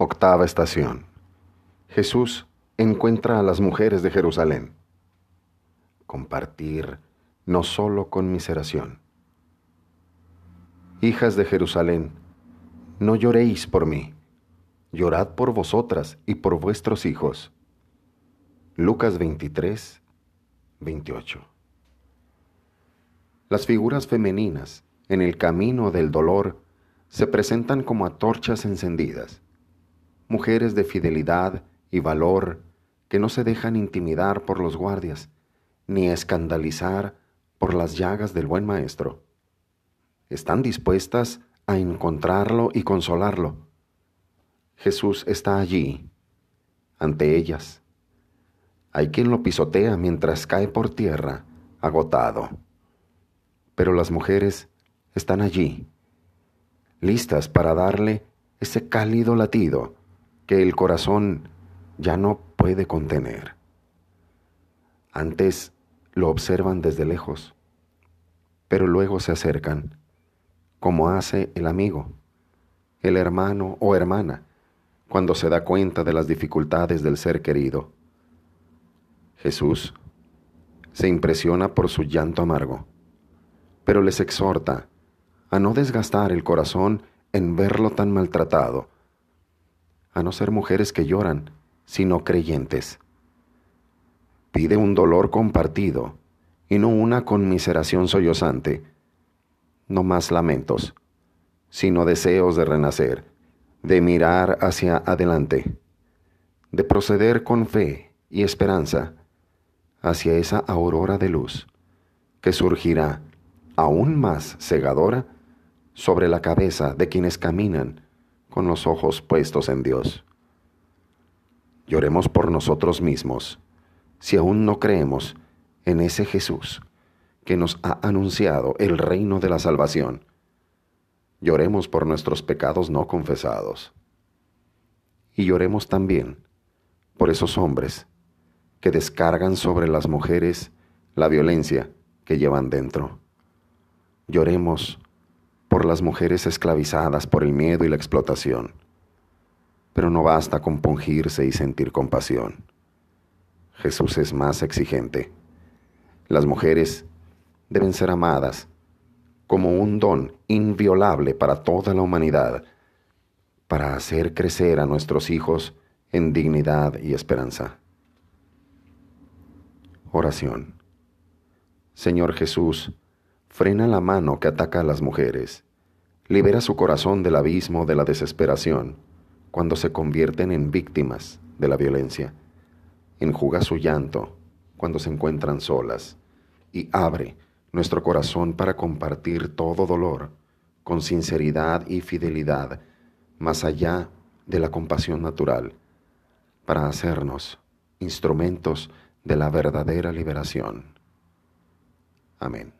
Octava estación. Jesús encuentra a las mujeres de Jerusalén. Compartir no solo conmiseración. Hijas de Jerusalén, no lloréis por mí, llorad por vosotras y por vuestros hijos. Lucas 23, 28. Las figuras femeninas en el camino del dolor se presentan como antorchas encendidas, mujeres de fidelidad y valor que no se dejan intimidar por los guardias, ni escandalizar por las llagas del buen maestro. Están dispuestas a encontrarlo y consolarlo. Jesús está allí, ante ellas. Hay quien lo pisotea mientras cae por tierra, agotado. Pero las mujeres están allí, listas para darle ese cálido latido que el corazón ya no puede contener. Antes lo observan desde lejos, pero luego se acercan, como hace el amigo, el hermano o hermana, cuando se da cuenta de las dificultades del ser querido. Jesús se impresiona por su llanto amargo, pero les exhorta a no desgastar el corazón en verlo tan maltratado, a no ser mujeres que lloran, sino creyentes. Pide un dolor compartido y no una conmiseración sollozante, no más lamentos, sino deseos de renacer, de mirar hacia adelante, de proceder con fe y esperanza hacia esa aurora de luz que surgirá aún más cegadora sobre la cabeza de quienes caminan con los ojos puestos en Dios. Lloremos por nosotros mismos, si aún no creemos en ese Jesús que nos ha anunciado el reino de la salvación. Lloremos por nuestros pecados no confesados. Y lloremos también por esos hombres que descargan sobre las mujeres la violencia que llevan dentro. Lloremos por las mujeres esclavizadas por el miedo y la explotación. Pero no basta compungirse y sentir compasión. Jesús es más exigente. Las mujeres deben ser amadas como un don inviolable para toda la humanidad, para hacer crecer a nuestros hijos en dignidad y esperanza. Oración. Señor Jesús, frena la mano que ataca a las mujeres, libera su corazón del abismo de la desesperación cuando se convierten en víctimas de la violencia, enjuga su llanto cuando se encuentran solas y abre nuestro corazón para compartir todo dolor con sinceridad y fidelidad más allá de la compasión natural, para hacernos instrumentos de la verdadera liberación. Amén.